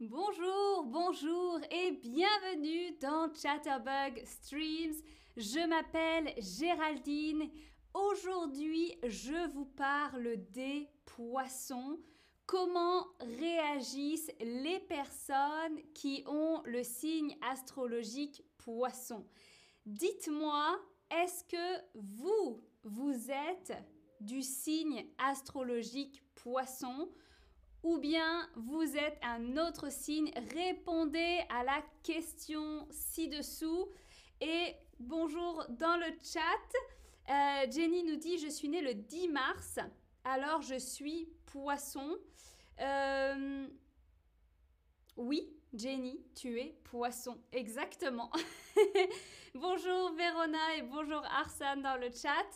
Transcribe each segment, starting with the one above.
Bonjour, bonjour et bienvenue dans Chatterbug Streams. Je m'appelle Géraldine. Aujourd'hui, je vous parle des poissons. Comment réagissent les personnes qui ont le signe astrologique poisson? Dites-moi, est-ce que vous, vous êtes du signe astrologique poisson? Ou bien vous êtes un autre signe, répondez à la question ci-dessous. Et bonjour dans le chat. Euh, Jenny nous dit Je suis née le 10 mars, alors je suis poisson. Euh, oui, Jenny, tu es poisson, exactement. bonjour Verona et bonjour Arsane dans le chat.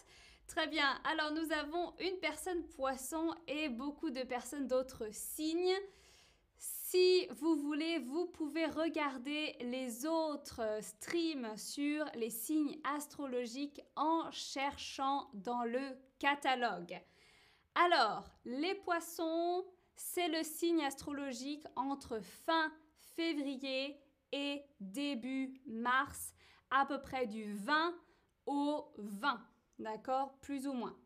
Très bien. Alors nous avons une personne poisson et beaucoup de personnes d'autres signes. Si vous voulez, vous pouvez regarder les autres streams sur les signes astrologiques en cherchant dans le catalogue. Alors, les poissons, c'est le signe astrologique entre fin février et début mars, à peu près du 20 au 20. D'accord? Plus ou moins.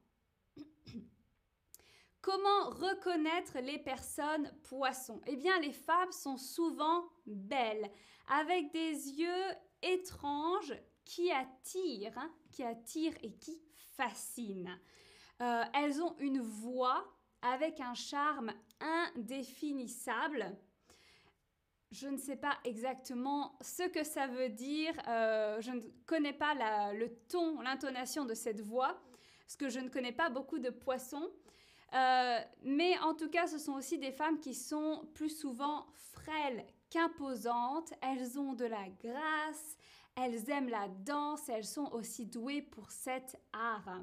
Comment reconnaître les personnes poissons? Eh bien, les femmes sont souvent belles, avec des yeux étranges qui attirent, hein, qui attirent et qui fascinent. Euh, elles ont une voix avec un charme indéfinissable. Je ne sais pas exactement ce que ça veut dire. Euh, je ne connais pas le ton, l'intonation de cette voix, parce que je ne connais pas beaucoup de poissons. Euh, mais en tout cas, ce sont aussi des femmes qui sont plus souvent frêles qu'imposantes. Elles ont de la grâce, elles aiment la danse, elles sont aussi douées pour cet art.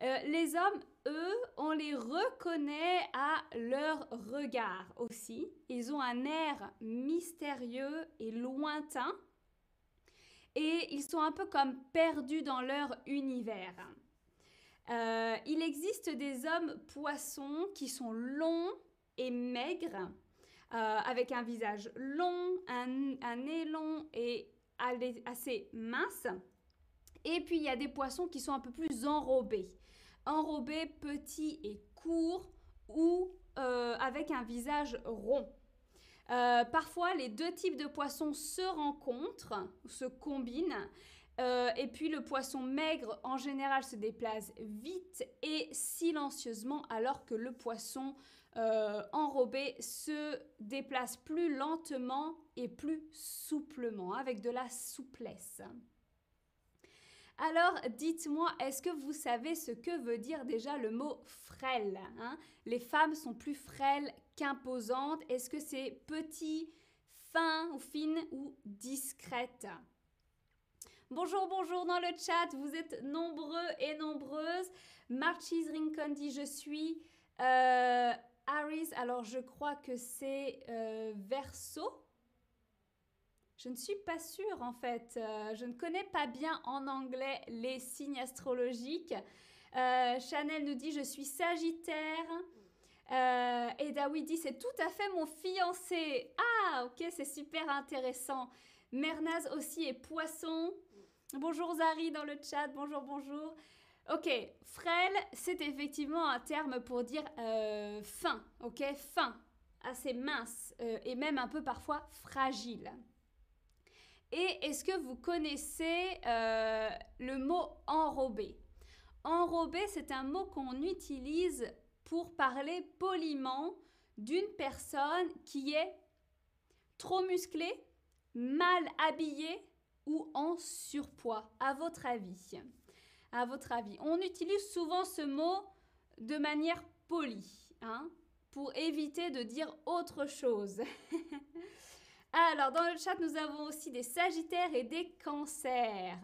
Euh, les hommes, eux, on les reconnaît à leur regard aussi. Ils ont un air mystérieux et lointain. Et ils sont un peu comme perdus dans leur univers. Euh, il existe des hommes poissons qui sont longs et maigres, euh, avec un visage long, un, un nez long et assez mince. Et puis il y a des poissons qui sont un peu plus enrobés enrobé, petit et court ou euh, avec un visage rond. Euh, parfois, les deux types de poissons se rencontrent, se combinent, euh, et puis le poisson maigre, en général, se déplace vite et silencieusement, alors que le poisson enrobé se déplace plus lentement et plus souplement, avec de la souplesse. Alors, dites-moi, est-ce que vous savez ce que veut dire déjà le mot frêle hein? Les femmes sont plus frêles qu'imposantes. Est-ce que c'est petit, fin ou fine ou discrète? Bonjour, bonjour dans le chat, vous êtes nombreux et nombreuses. Marchis Rincon dit je suis. Euh, alors je crois que c'est euh, Verso. Je ne suis pas sûre en fait. Euh, je ne connais pas bien en anglais les signes astrologiques. Euh, Chanel nous dit je suis Sagittaire. Euh, et Dawi dit c'est tout à fait mon fiancé. Ah ok c'est super intéressant. Mernaz aussi est Poisson. Bonjour Zari dans le chat. Bonjour bonjour. Ok, frêle, c'est effectivement un terme pour dire fin, ok, fin, assez mince et même un peu parfois fragile. Et est-ce que vous connaissez euh, le mot enrobé? Enrobé, c'est un mot qu'on utilise pour parler poliment d'une personne qui est trop musclée, mal habillée ou en surpoids, à votre avis? À votre avis, on utilise souvent ce mot de manière polie, hein, pour éviter de dire autre chose. Alors, dans le chat, nous avons aussi des Sagittaires et des Cancers.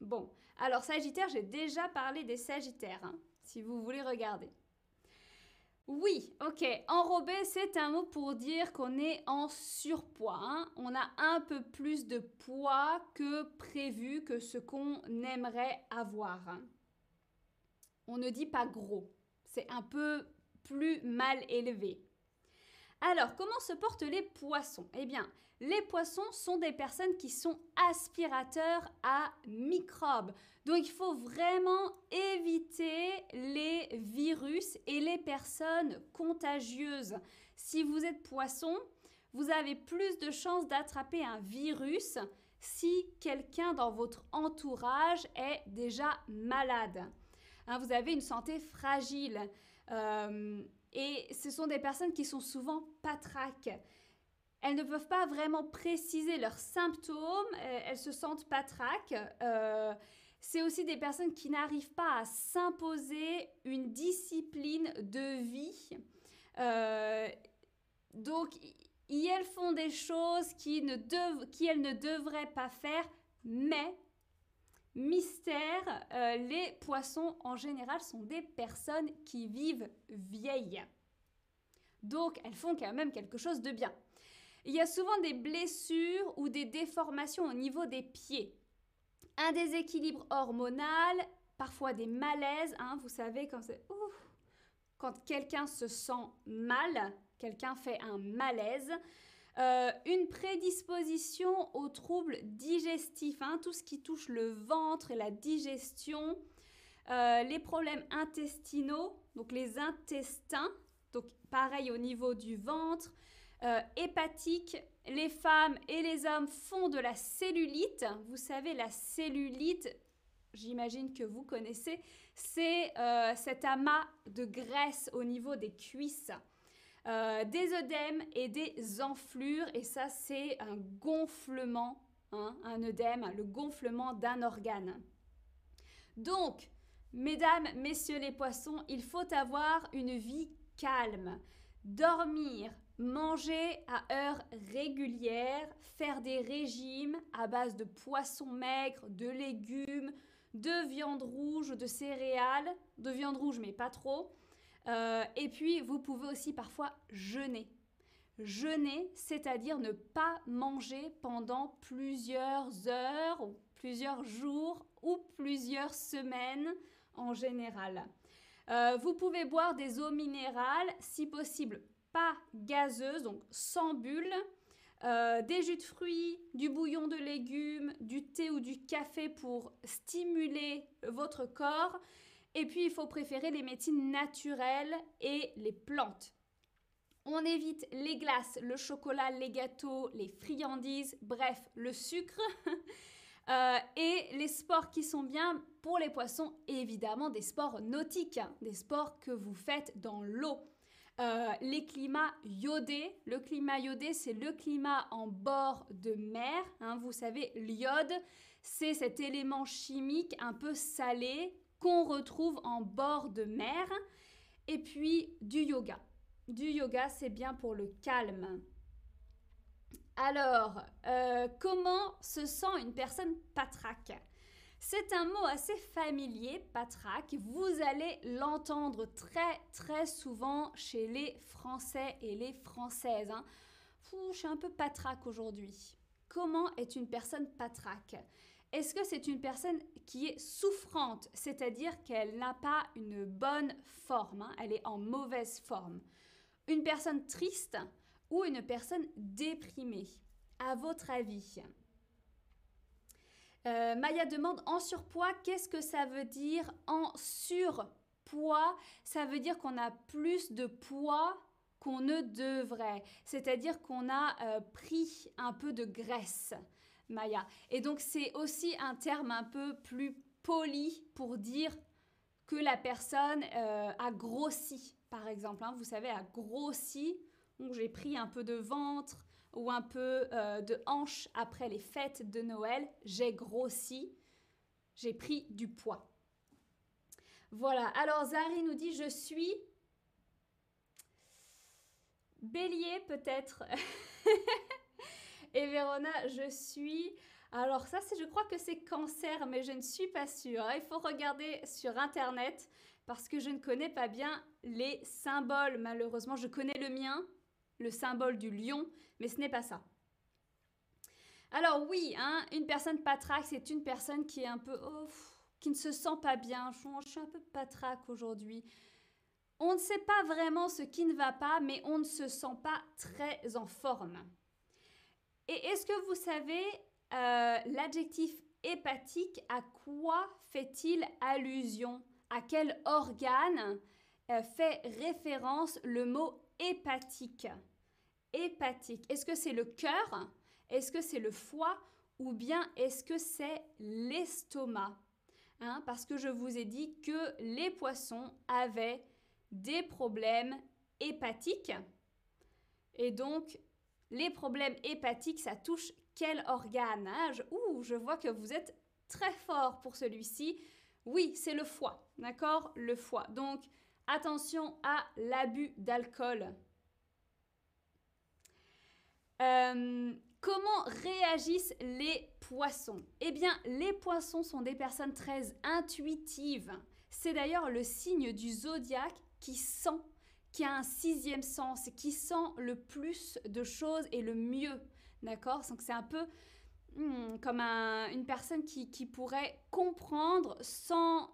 Bon, alors Sagittaire, j'ai déjà parlé des Sagittaires, hein, si vous voulez regarder. Oui, ok. Enrobé, c'est un mot pour dire qu'on est en surpoids. Hein. On a un peu plus de poids que prévu, que ce qu'on aimerait avoir. Hein. On ne dit pas gros. C'est un peu plus mal élevé. Alors, comment se portent les poissons? Eh bien, les poissons sont des personnes qui sont aspirateurs à microbes. Donc, il faut vraiment éviter les virus et les personnes contagieuses. Si vous êtes poisson, vous avez plus de chances d'attraper un virus si quelqu'un dans votre entourage est déjà malade. Hein, vous avez une santé fragile. Euh, et ce sont des personnes qui sont souvent patraques. Elles ne peuvent pas vraiment préciser leurs symptômes, euh, elles se sentent patraques. Euh, c'est aussi des personnes qui n'arrivent pas à s'imposer une discipline de vie. donc, elles font des choses qui, ne elles ne devraient pas faire, mais mystère, euh, les poissons en général sont des personnes qui vivent vieilles. Donc elles font quand même quelque chose de bien. Il y a souvent des blessures ou des déformations au niveau des pieds. Un déséquilibre hormonal, parfois des malaises, hein, vous savez quand quelqu'un se sent mal, quelqu'un fait un malaise. Euh, une prédisposition aux troubles digestifs, hein, tout ce qui touche le ventre et la digestion, euh, les problèmes intestinaux, donc les intestins, donc pareil au niveau du ventre, euh, hépatique, les femmes et les hommes font de la cellulite. Vous savez, la cellulite, j'imagine que vous connaissez, c'est cet amas de graisse au niveau des cuisses. Euh, des œdèmes et des enflures. Et ça, c'est un gonflement, hein, un œdème, le gonflement d'un organe. Donc, mesdames, messieurs les poissons, il faut avoir une vie calme, dormir, manger à heure régulière, faire des régimes à base de poissons maigres, de légumes, de viande rouge, de céréales, de viande rouge mais pas trop, euh, et puis, vous pouvez aussi parfois jeûner. Jeûner, c'est-à-dire ne pas manger pendant plusieurs heures, plusieurs jours ou plusieurs semaines en général. Euh, vous pouvez boire des eaux minérales, si possible pas gazeuses, donc sans bulles, euh, des jus de fruits, du bouillon de légumes, du thé ou du café pour stimuler votre corps et puis, il faut préférer les médecines naturelles et les plantes. On évite les glaces, le chocolat, les gâteaux, les friandises, bref, le sucre. Euh, et les sports qui sont bien pour les poissons, évidemment des sports nautiques, hein, des sports que vous faites dans l'eau. Euh, les climats iodés. Le climat iodé, c'est le climat en bord de mer. Hein. vous savez, l'iode, c'est cet élément chimique un peu salé qu'on retrouve en bord de mer. Et puis du yoga. Du yoga, c'est bien pour le calme. Alors, euh, comment se sent une personne patraque? C'est un mot assez familier, patraque. Vous allez l'entendre très très souvent chez les Français et les Françaises. Hein. je suis un peu patraque aujourd'hui. Comment est une personne patraque? Est-ce que c'est une personne qui est souffrante, c'est-à-dire qu'elle n'a pas une bonne forme, hein, elle est en mauvaise forme? Une personne triste ou une personne déprimée? À votre avis? Euh, Maya demande en surpoids, qu'est-ce que ça veut dire en surpoids? Ça veut dire qu'on a plus de poids qu'on ne devrait, c'est-à-dire qu'on a euh, pris un peu de graisse. Maya. Et donc c'est aussi un terme un peu plus poli pour dire que la personne euh, a grossi, par exemple. Hein. vous savez, a grossi. Donc j'ai pris un peu de ventre ou un peu euh, de hanche après les fêtes de Noël. J'ai grossi. J'ai pris du poids. Voilà. Alors Zari nous dit je suis bélier peut-être. Et Vérona, je suis... Alors ça, je crois que c'est cancer, mais je ne suis pas sûre. Il faut regarder sur Internet parce que je ne connais pas bien les symboles. Malheureusement, je connais le mien, le symbole du lion, mais ce n'est pas ça. Alors oui, hein, une personne patraque, c'est une personne qui est un peu... Oh, qui ne se sent pas bien. Je, suis un peu patraque aujourd'hui. On ne sait pas vraiment ce qui ne va pas, mais on ne se sent pas très en forme. Et est-ce que vous savez euh, l'adjectif hépatique, à quoi fait-il allusion? À quel organe euh, fait référence le mot hépatique? Hépatique. Est-ce que c'est le cœur? Est-ce que c'est le foie? Ou bien est-ce que c'est l'estomac? Hein, Parce que je vous ai dit que les poissons avaient des problèmes hépatiques. Et donc, les problèmes hépatiques, ça touche quel organe hein? Ouh, je vois que vous êtes très fort pour celui-ci. Oui, c'est le foie, d'accord? Le foie. Donc, attention à l'abus d'alcool. Euh, comment réagissent les poissons? Eh bien, les poissons sont des personnes très intuitives. C'est d'ailleurs le signe du zodiaque qui sent, qui a un sixième sens, qui sent le plus de choses et le mieux. D'accord? Donc c'est un peu hmm, comme une personne qui, pourrait comprendre sans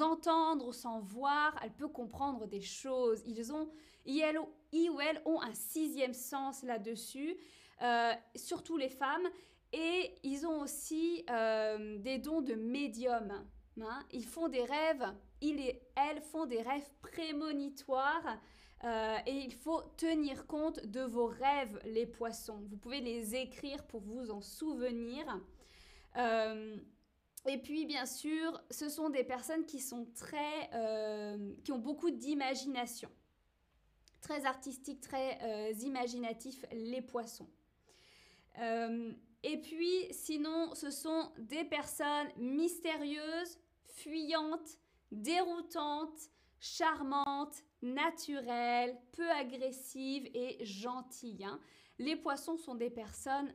entendre sans voir, elle peut comprendre des choses. Ils ont, ils ou elles ont un sixième sens là-dessus, euh, surtout les femmes, et ils ont aussi euh, des dons de médium. Hein. Ils font des rêves, ils et elles font des rêves prémonitoires. Euh, et il faut tenir compte de vos rêves, les poissons. Vous pouvez les écrire pour vous en souvenir. Euh, et puis, bien sûr, ce sont des personnes qui sont très, euh, qui ont beaucoup d'imagination, très artistiques, très imaginatifs, les poissons. et puis, sinon, ce sont des personnes mystérieuses, fuyantes, déroutantes, charmantes, naturelle, peu agressive et gentille. Hein. Les poissons sont des personnes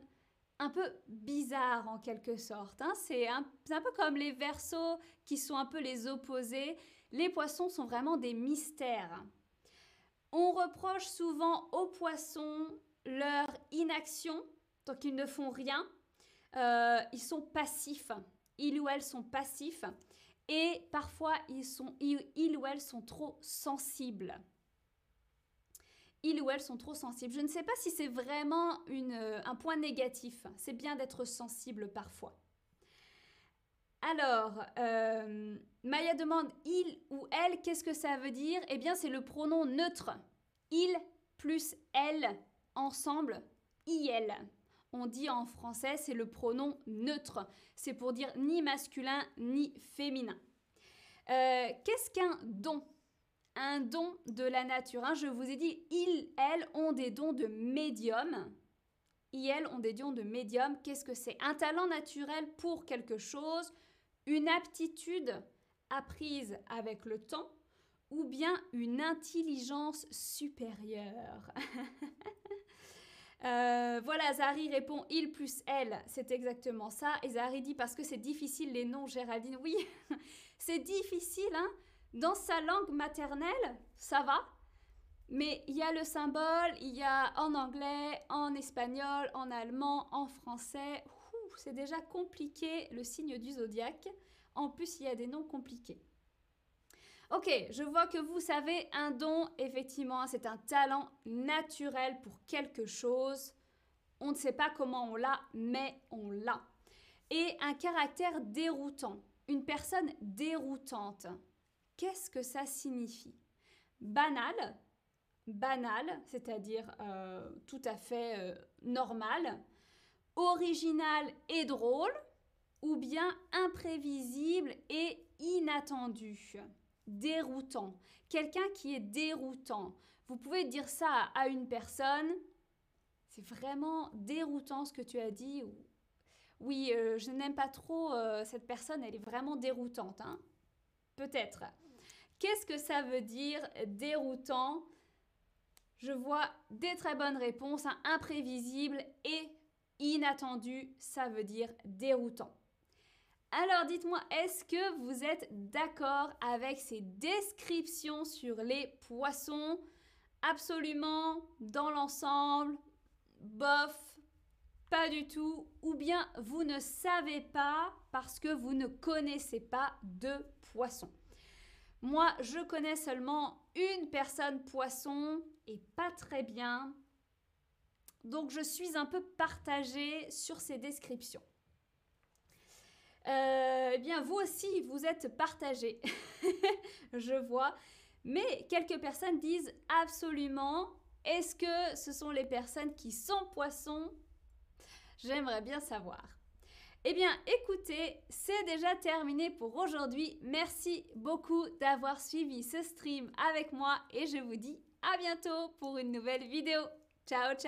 un peu bizarres en quelque sorte. Hein. C'est un, un, peu comme les versos qui sont un peu les opposés. Les poissons sont vraiment des mystères. On reproche souvent aux poissons leur inaction, tant qu'ils ne font rien. Euh, ils sont passifs. Ils ou elles sont passifs et parfois ils, sont, ils, ou elles sont trop sensibles. Ils ou elles sont trop sensibles. Je ne sais pas si c'est vraiment une, euh, un point négatif. C'est bien d'être sensible parfois. Alors, euh, Maya demande il ou elle, qu'est-ce que ça veut dire? Eh bien, c'est le pronom neutre. Il plus elle ensemble, il on dit en français, c'est le pronom neutre. C'est pour dire ni masculin ni féminin. Euh, qu'est-ce qu'un don? Un don de la nature. Hein? Je vous ai dit, ils, elles ont des dons de médium. Ils, elles ont des dons de médium. Qu'est-ce que c'est? Un talent naturel pour quelque chose, une aptitude apprise avec le temps ou bien une intelligence supérieure? Euh, voilà, Zari répond il plus elle, c'est exactement ça. Et Zari dit parce que c'est difficile les noms, Géraldine. Oui, c'est difficile, hein. Dans sa langue maternelle, ça va. Mais il y a le symbole, il y a en anglais, en espagnol, en allemand, en français. C'est déjà compliqué le signe du zodiaque. En plus, il y a des noms compliqués. Ok, je vois que vous savez, un don, effectivement, c'est un talent naturel pour quelque chose. On ne sait pas comment on l'a, mais on l'a. Et un caractère déroutant, une personne déroutante. Qu'est-ce que ça signifie? Banal, banal, c'est-à-dire euh, tout à fait euh, normal, original et drôle, ou bien imprévisible et inattendu? Déroutant. Quelqu'un qui est déroutant. Vous pouvez dire ça à une personne, c'est vraiment déroutant ce que tu as dit. Oui, euh, je n'aime pas trop euh, cette personne, elle est vraiment déroutante. Hein. Peut-être. Qu'est-ce que ça veut dire déroutant? Je vois des très bonnes réponses. Imprévisible et inattendu, ça veut dire déroutant. Alors dites-moi, est-ce que vous êtes d'accord avec ces descriptions sur les poissons Absolument, dans l'ensemble, bof, pas du tout, ou bien vous ne savez pas parce que vous ne connaissez pas de poissons. Moi, je connais seulement une personne poisson et pas très bien. Donc je suis un peu partagée sur ces descriptions. Euh, eh bien, vous aussi, vous êtes partagés, je vois. Mais quelques personnes disent absolument, est-ce que ce sont les personnes qui sont poissons? J'aimerais bien savoir. Eh bien, écoutez, c'est déjà terminé pour aujourd'hui. Merci beaucoup d'avoir suivi ce stream avec moi et je vous dis à bientôt pour une nouvelle vidéo. Ciao, ciao